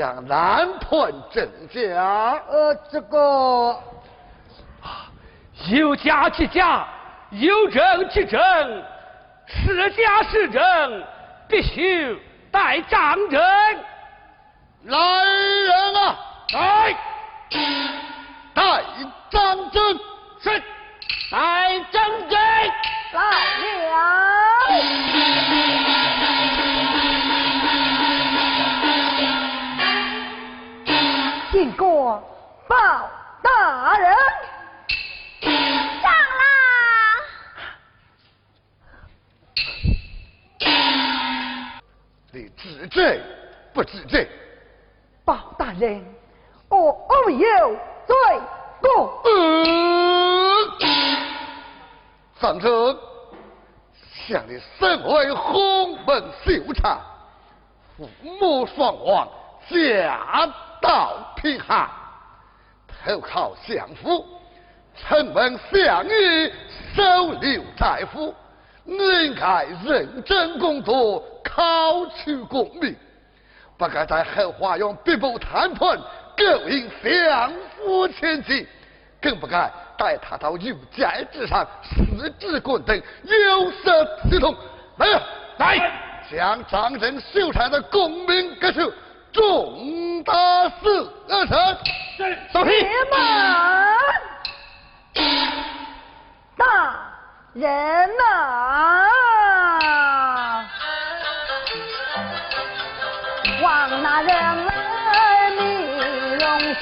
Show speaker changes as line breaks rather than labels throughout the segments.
道教本向南屯郑家。
呃，这个
有家即家，有证即证，是家是证，必须带张证。
来人啊，
来，
带张证。
是，带张证。
来了。经过报大人。
上
啦！你知？罪不知罪？
包大人，我无有罪。过。
张成，向你身为洪门秀才，父母双亡，家到贫寒，投靠相府，承蒙相爷收留在府，应该认真工作，考取功名，不该在后花园逼迫谈判，勾引相府千金，更不该。带他到御街之上，四肢棍等，有失体统。来呀，
来，
将张镇秀才的功名革除，重大四二成。
走起！
们，大人呐，望那人儿你容心。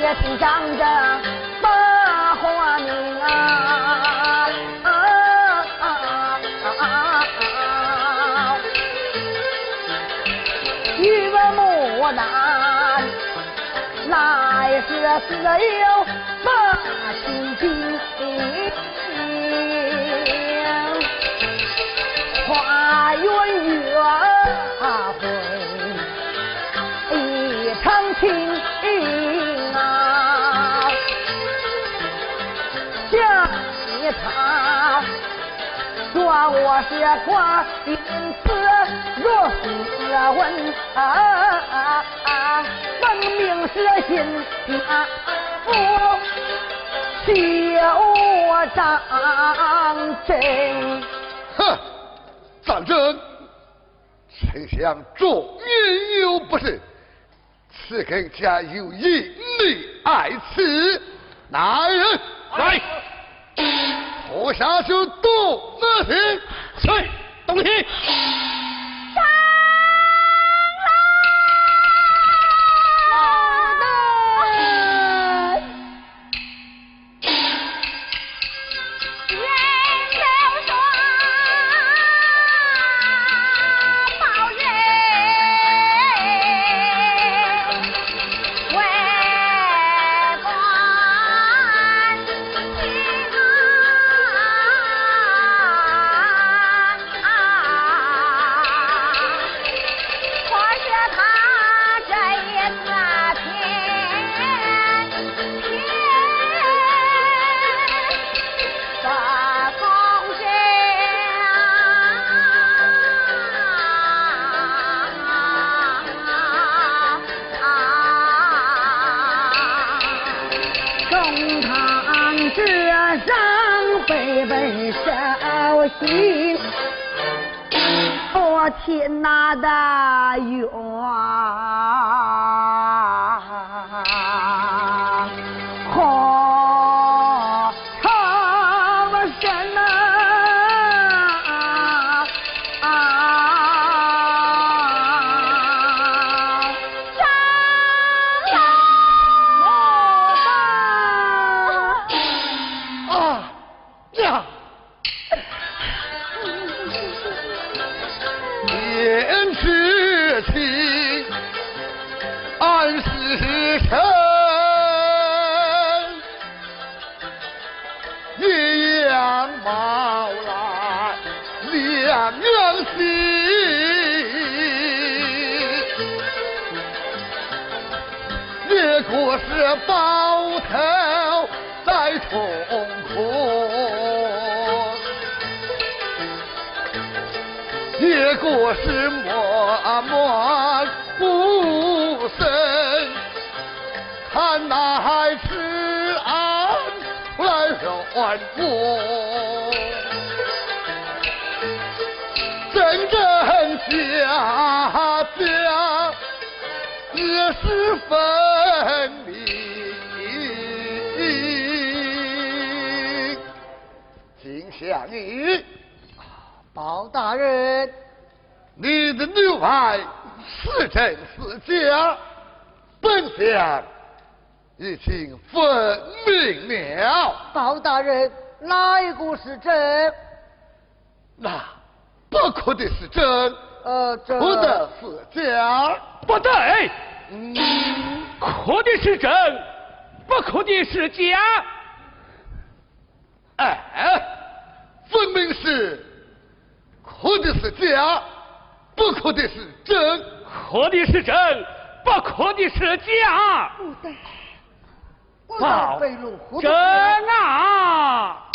也听张着来时自有把心经，花圆圆会一场情。他说我是寡，因此若是问，分明是心家父修张真。
哼，张真，丞相终于有不是，此更加有隐匿爱此，来人
来。
我下去动那些，
去东西。
家家也是分明。敬下你。
包大人，
你的女儿是真是假？本相已经分明了。
包大人，哪一个是真？
那不可的是真，
呃，这
不得是假。
不对，
嗯，
可的是真，不可的是假。
哎，分明是可的是假，不可的是真。
可的是真，不可的是假。
不对，
真啊！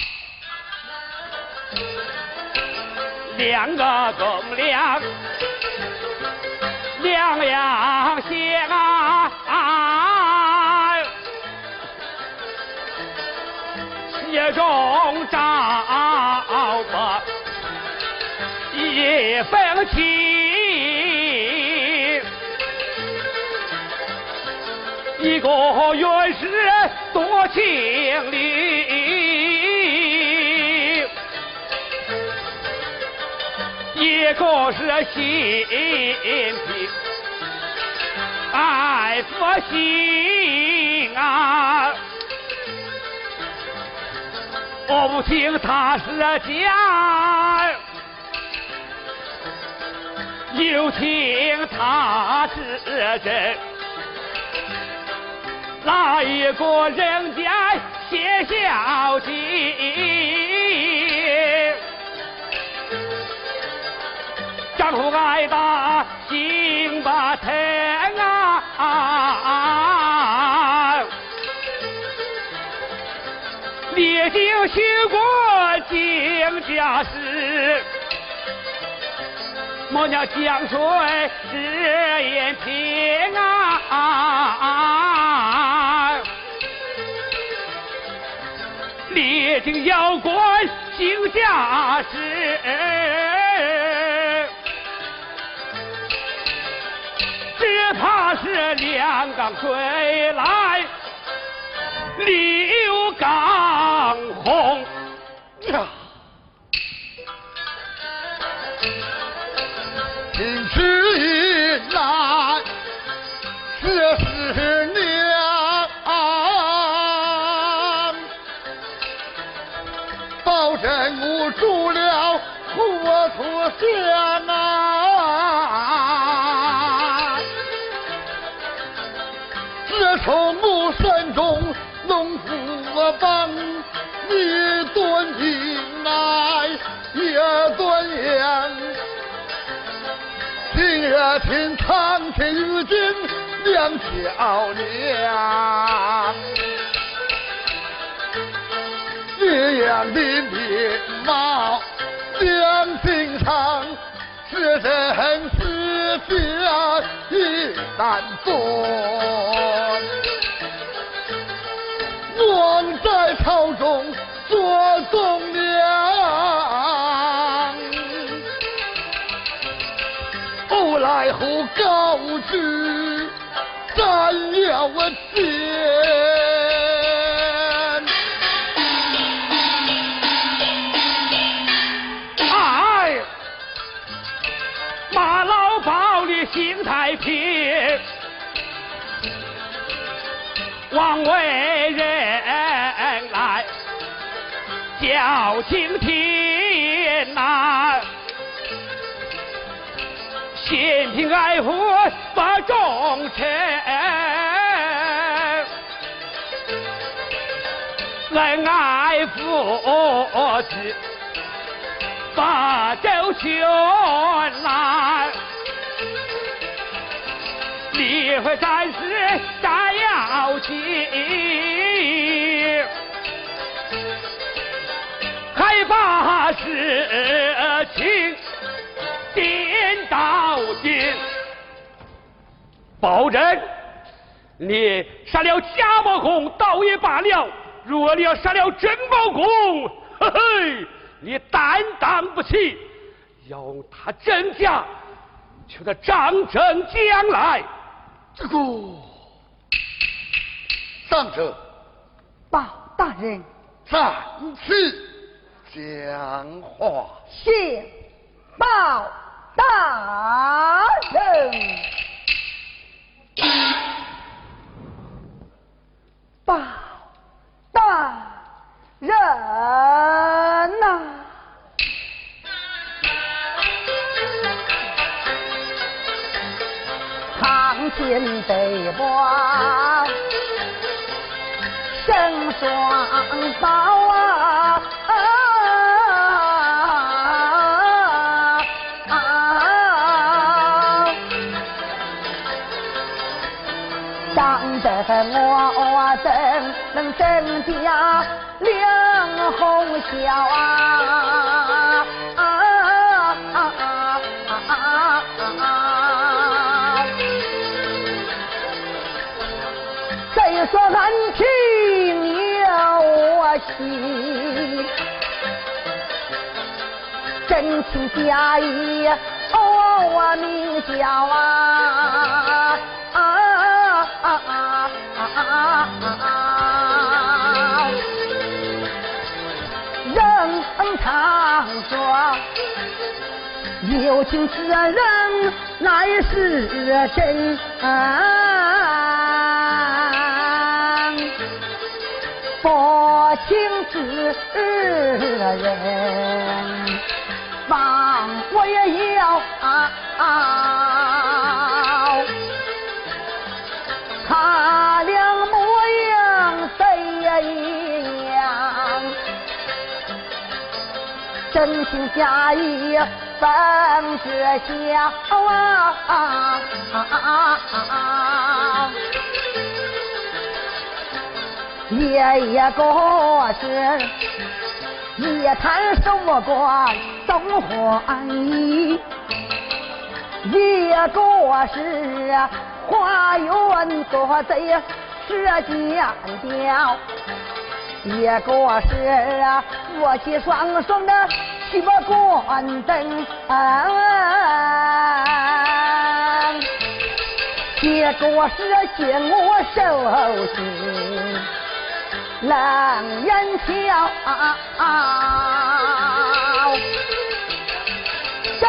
两个公两，两相爱，其中找不一分情。一个原是多情侣，一个是心平爱不心啊。我不听他是假，又听他是真。哪一个人家写小情？历经许过经家事，莫娘江水只言平啊！历经妖怪行家事，只怕是两港归来刘畊宏
呀！今之一来，这是娘，保证我住了糊涂家听苍天遇见两漂亮，一样的面貌，两心肠，是真是假一难分。王在朝中做栋梁。来后告知斩了奸，
哎，马老包里心太平，枉为人来叫晴天。心平爱护不忠臣，恩爱父子把周全呐，离婚战士斩要紧，还把事情。保证，你杀了贾宝公倒也罢了，若你要杀了真包公，嘿嘿，你担当不起，要用他甄家求得张正将来。
这个，上车。
包大人，
暂次讲话。
谢包大人。包大人呐，堂前对望，生双胞啊！等我等能增加两红笑啊！说俺听有戏，真情假意，我明叫啊！人常说，有情之人？乃是真，薄情之人，望我也要。他真情假意分着笑啊！爷爷过世，一谈什么关东欢喜，爷爷过世。花园做贼是奸雕，一个是夫妻双双的去关灯，结果是见我受刑冷眼瞧，这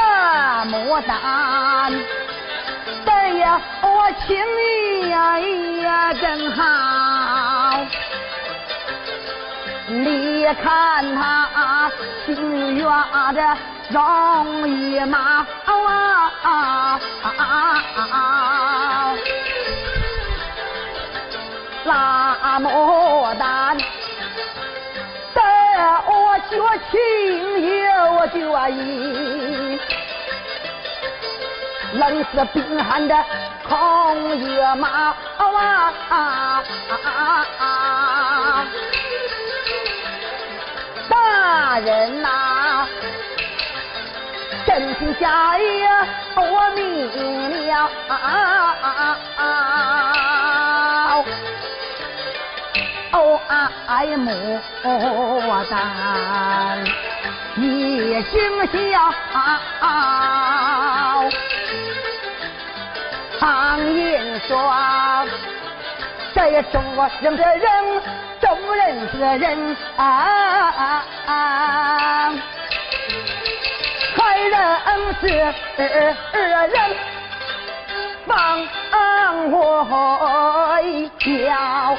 么大。哎呀，我情意呀呀真好，你看他心愿的容易吗？那么大，得我绝情有决意。冷似冰寒的空野马啊！大人呐，真情假意我明了。哦，爱牡丹，你心笑。常言说，这中国人的人，众人的人啊，害人是人，放我一条。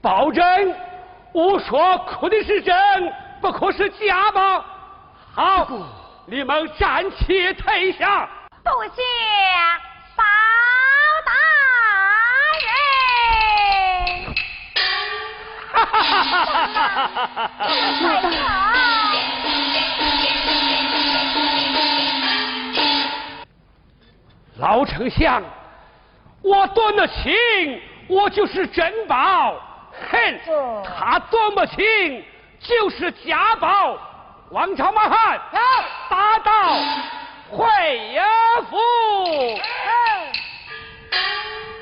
保证，我说可的是真，不可是假吗？好。你们暂且退下。
多谢包大人。哈哈哈哈哈哈！
老丞相，我断了情，我就是珍宝；哼，他断不情，就是假宝。王朝马汉，打到会府。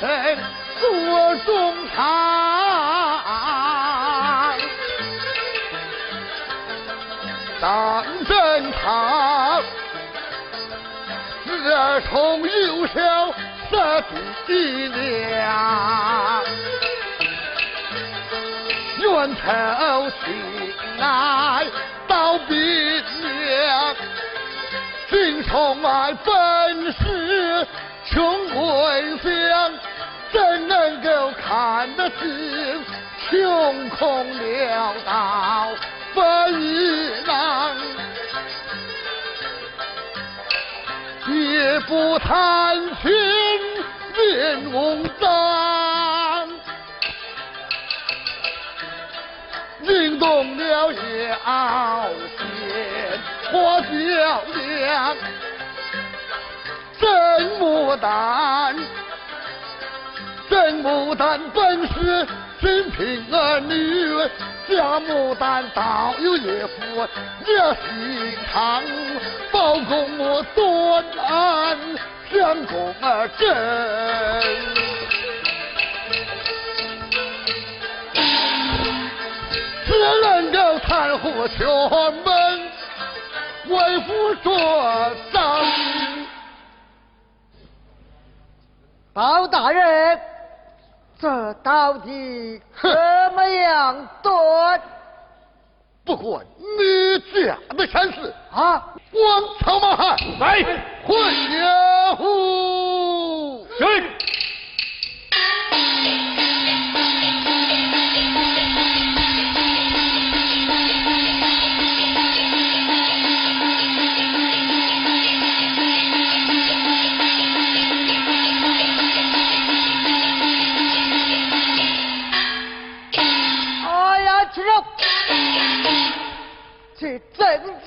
臣坐中堂，当真堂，自从幼小设计量，冤仇情爱到冰凉。心充满本是穷鬼乡，怎能够看得清穷空潦倒分一囊？也不谈情面无脏，惊动了妖仙。花娇娘，真牡丹，真牡丹本是金瓶儿女，假牡丹倒有一副热心肠，包公我端安，相公儿真，只能够袒护全门。为父作证，
包大人，这到底怎么样断？
不管你家的善事
啊！
光朝马汉，
来，
回家户。
去。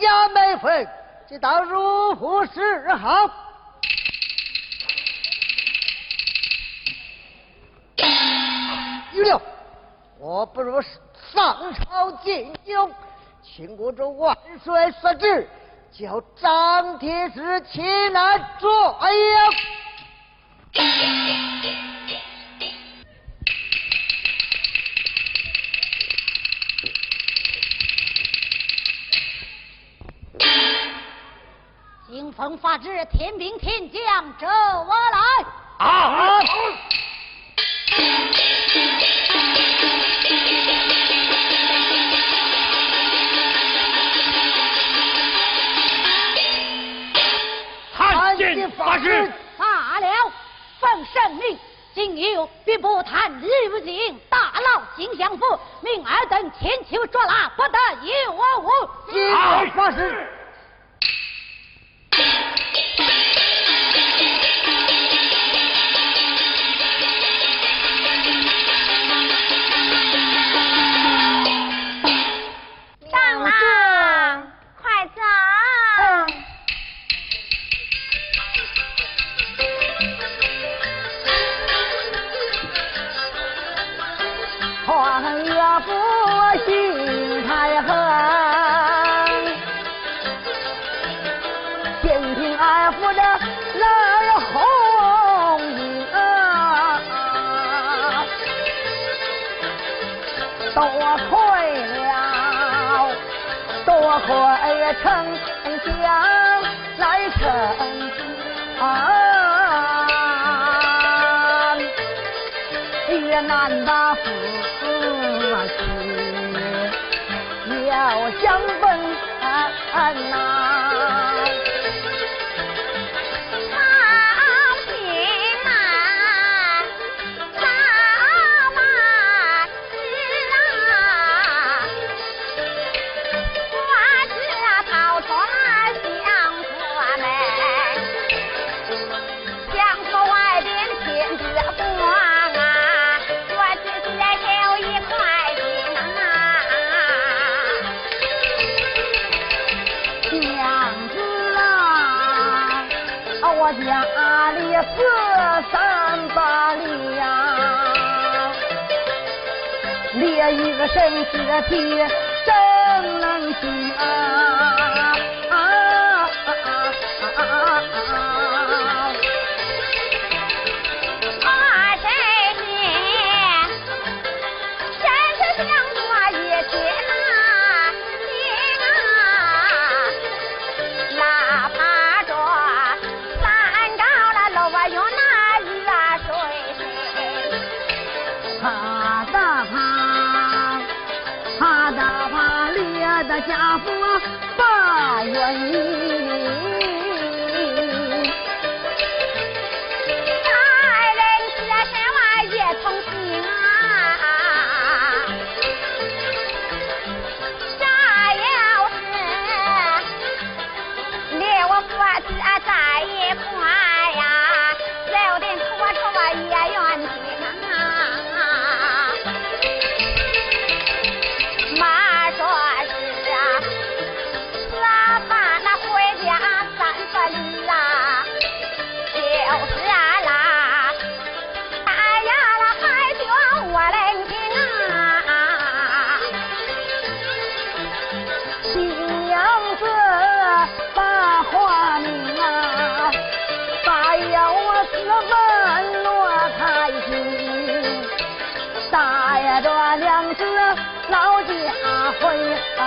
增加美分，这当如何是好？玉六，我不如上朝进京，请国主万岁所旨，叫张铁石前来捉妖。
风发旨，天兵天将，着我来！
啊！
参见法旨。
罢了，奉圣命，今有必不贪礼不敬，大闹金相府，命尔等千秋捉拿，不得有误。
接发誓。越难把夫妻要相逢呐。一个神的体真能行啊！
二神老家
回啊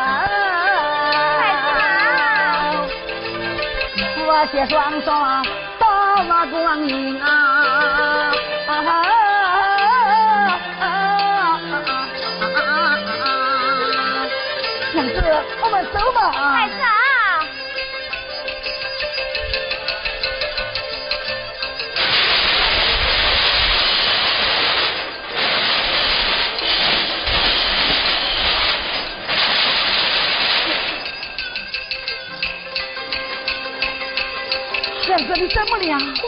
我写双双到了光阴啊。娘子我们走吧。
啊呀。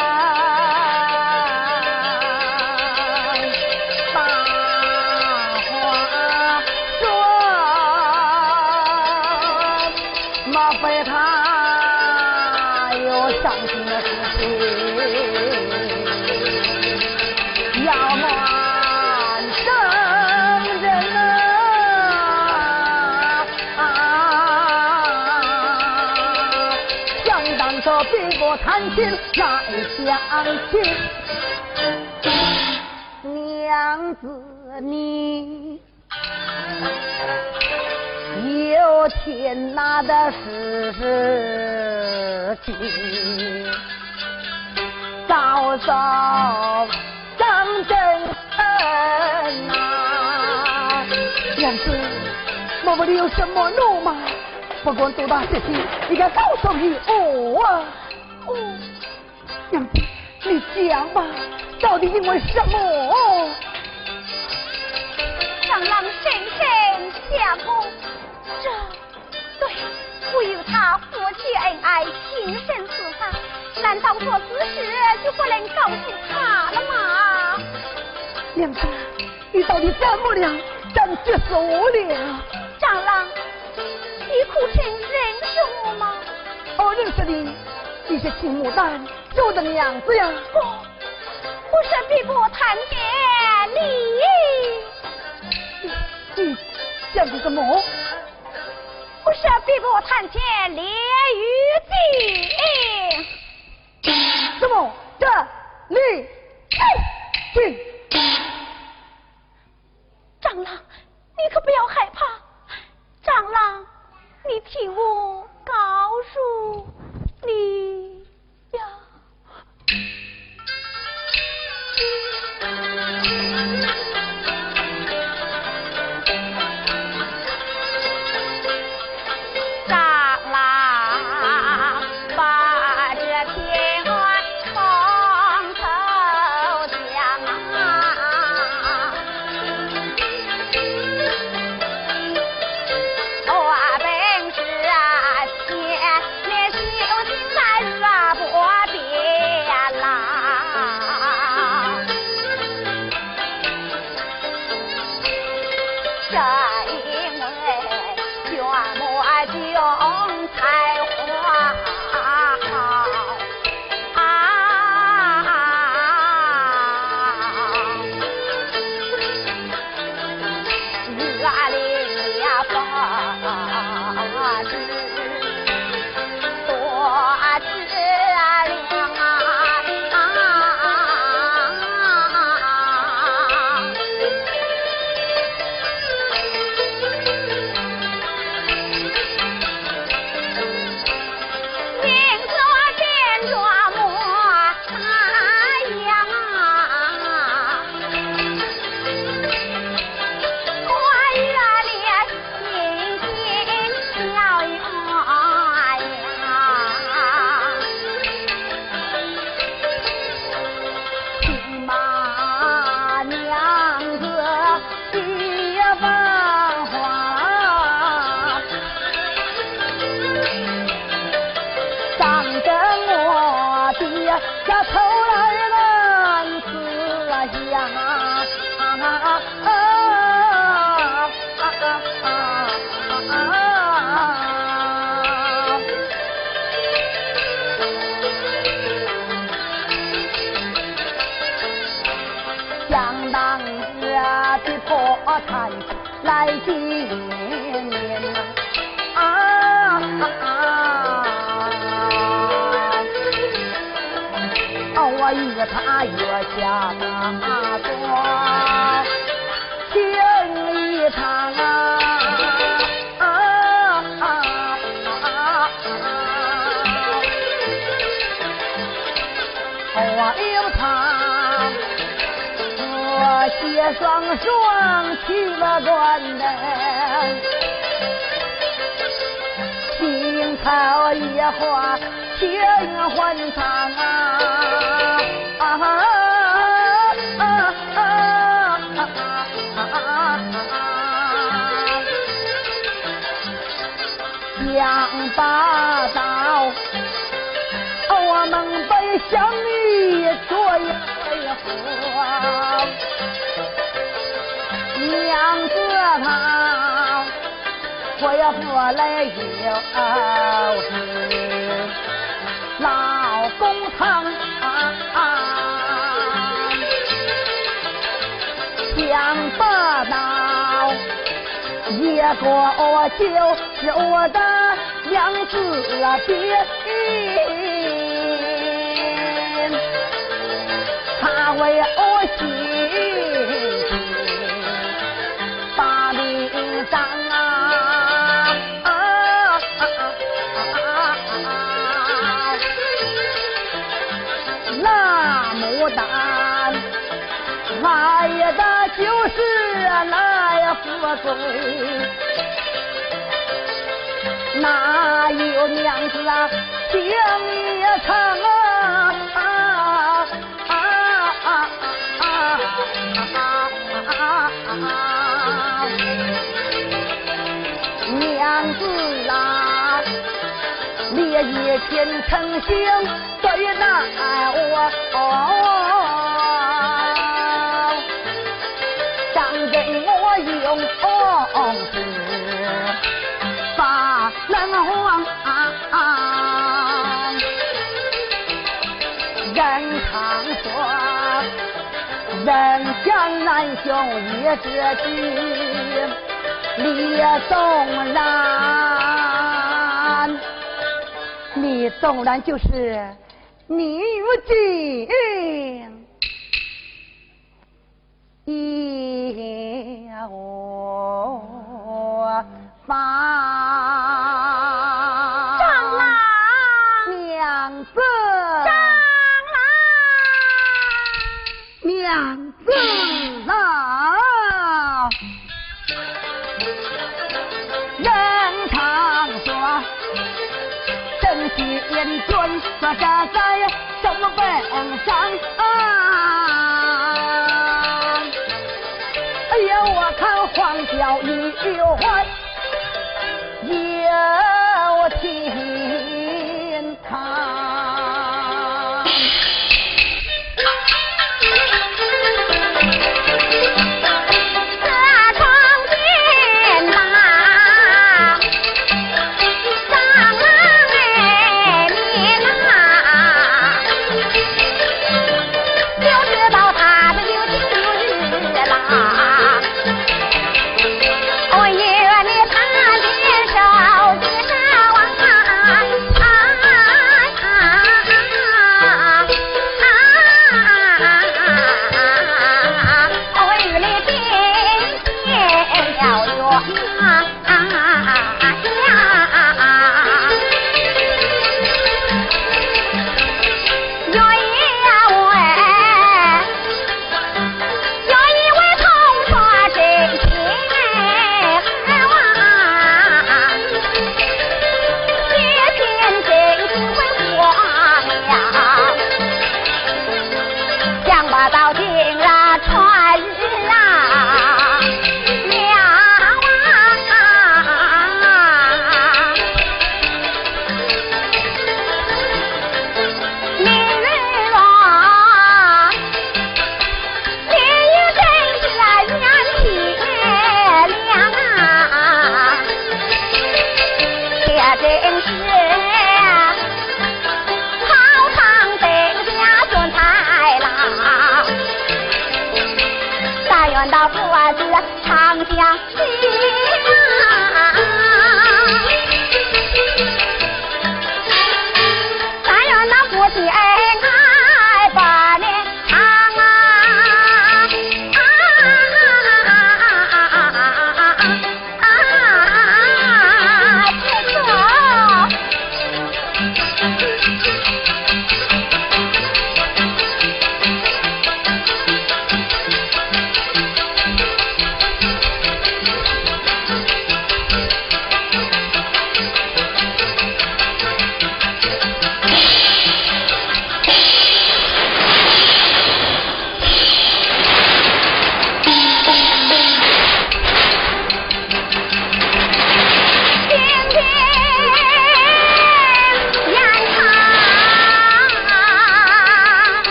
啊
亲再相亲，娘子你有天大的事情，早早张真恩呐，娘子，我不里有什么怒吗？不管多大事情，你该告诉我啊！娘子，你讲吧，到底因为什么？
长郎深深相公，这对我与他夫妻恩爱，情深似海，难道说此事就不能告诉他了吗？
娘子，你到底怎么了？怎结束了？
长郎，你苦臣认识我吗？
我认识你。你是秦牡丹，我的娘子呀！
不，我是碧波探监
李。你讲的什么？
我是碧波探监李玉
静。什么？这李玉静？
长郎，你可不要害怕。长郎，你听我告诉你。
他月下那双双去了断的，心头一花，情欢畅啊！啊啊想把刀，我们背下。娘子啊，恢复来就是老公疼，想不到一个就是我的娘子爹。为我心命丧啊！那牡丹来的就是来富贵，哪有娘子啊情也长啊！娘子啊，烈一天成行最难我，想给我用是发冷黄，人常说人将难兄也知己。李宗然，李宗然就是你如今。一我发。说这在什么本上？哎呀，我看黄角玉环有天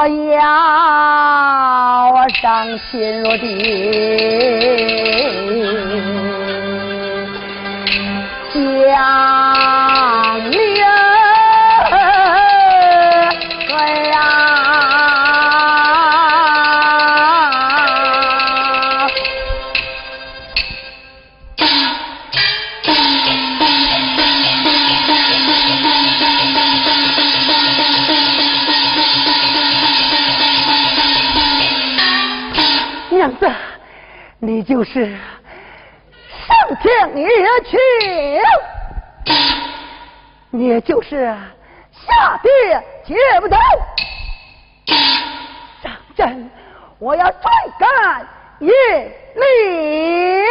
我要上天入地。家！就是上天也去，也就是下地接不得。上阵，我要追赶叶灵。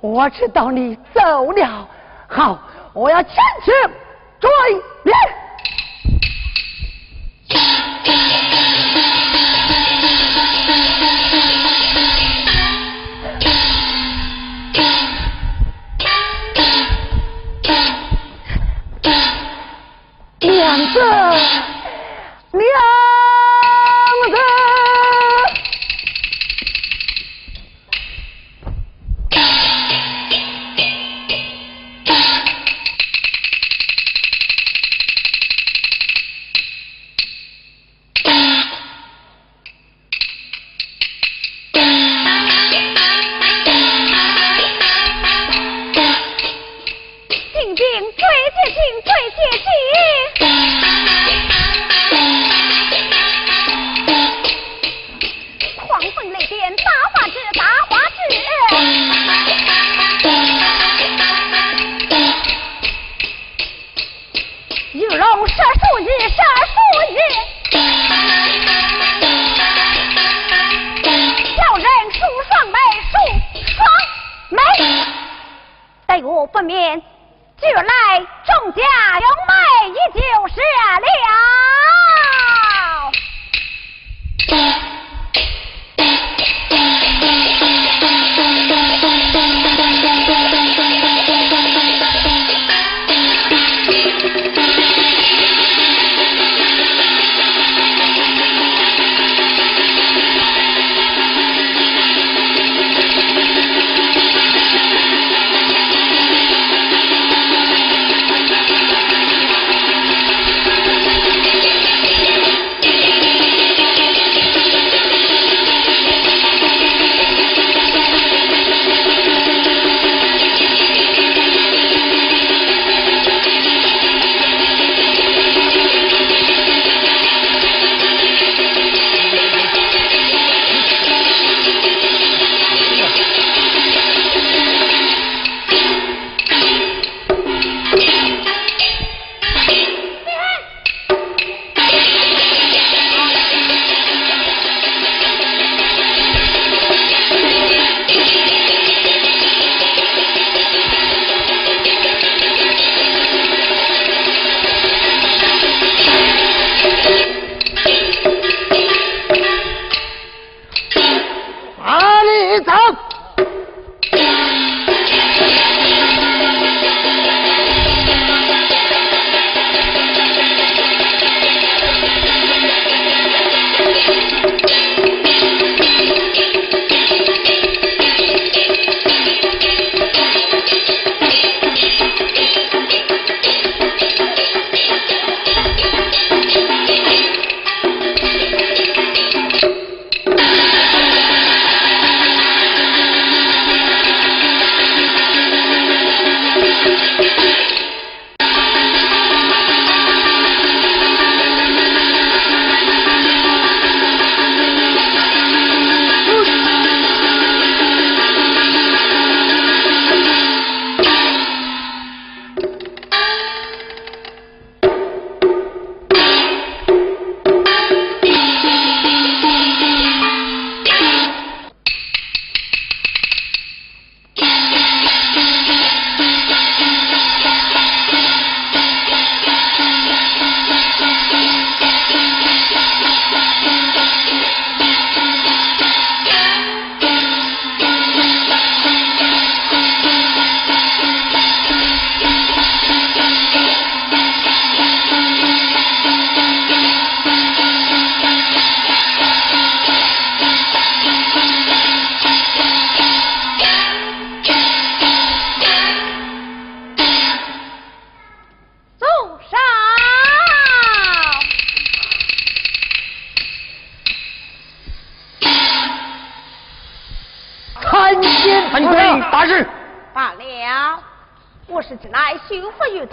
我知道你走了，好，我要坚持追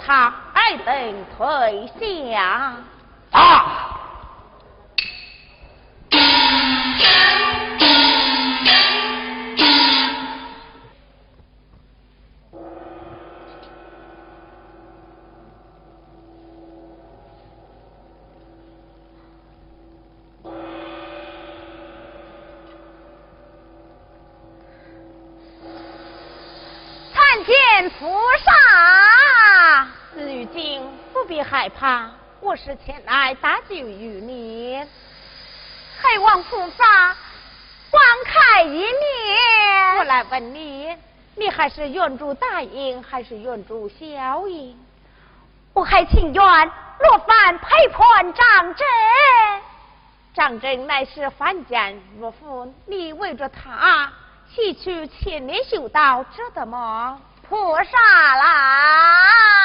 他，爱等退下。是前来搭救于你。还望菩萨光开一面。我来问你，你还是愿主大英，还是愿主小英？我还情愿落凡陪伴长征。张真乃是凡间岳父，你为着他西去千年修道，值得吗？菩萨啦！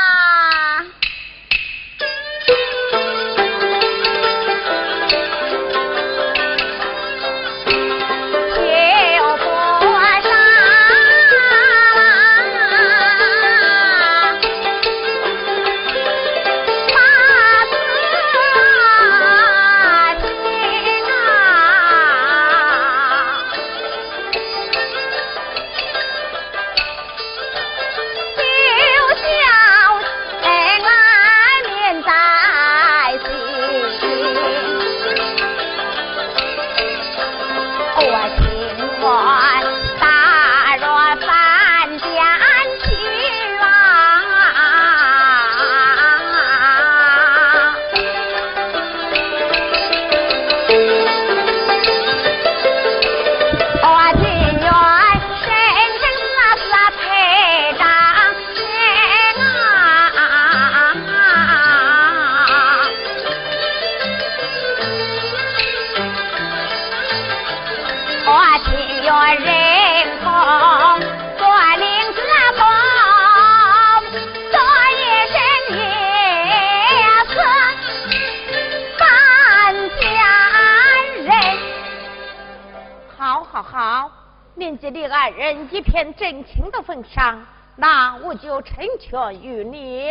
真情的份上那我就成全于你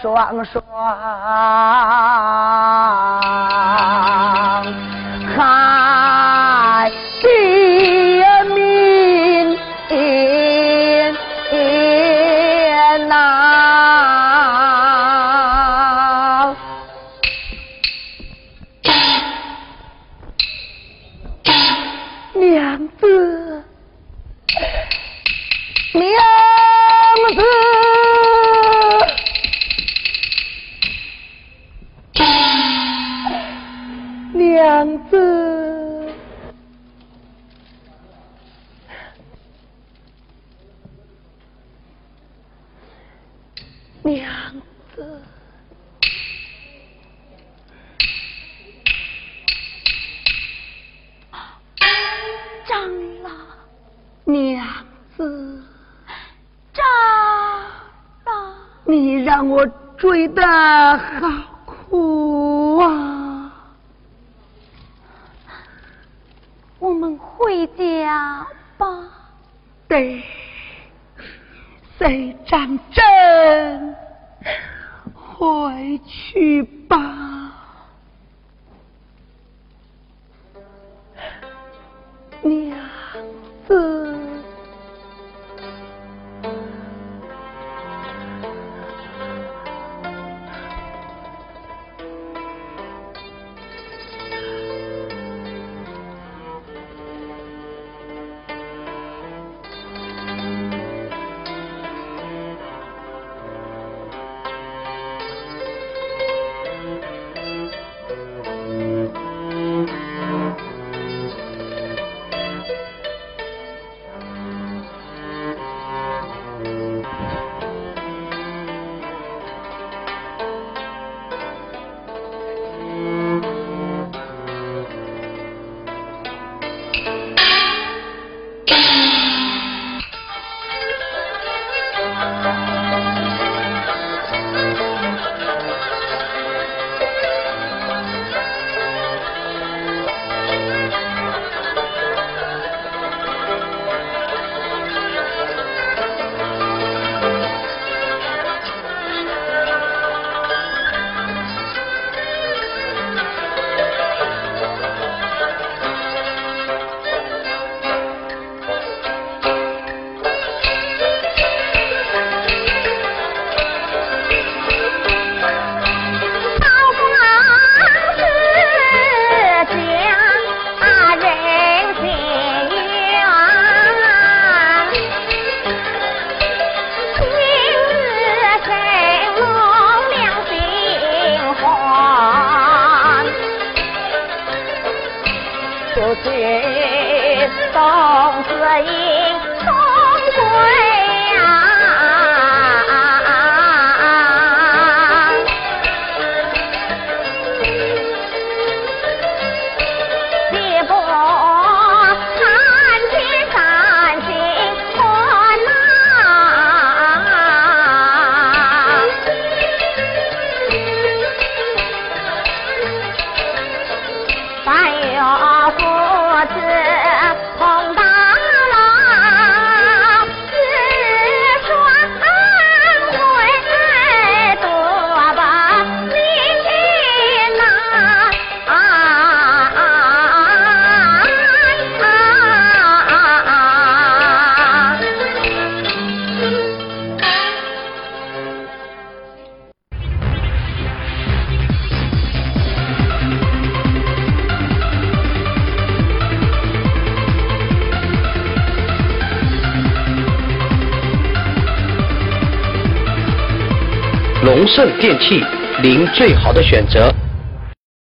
说啊
我
说圣电器，您最好的选择。